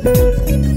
嗯。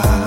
será.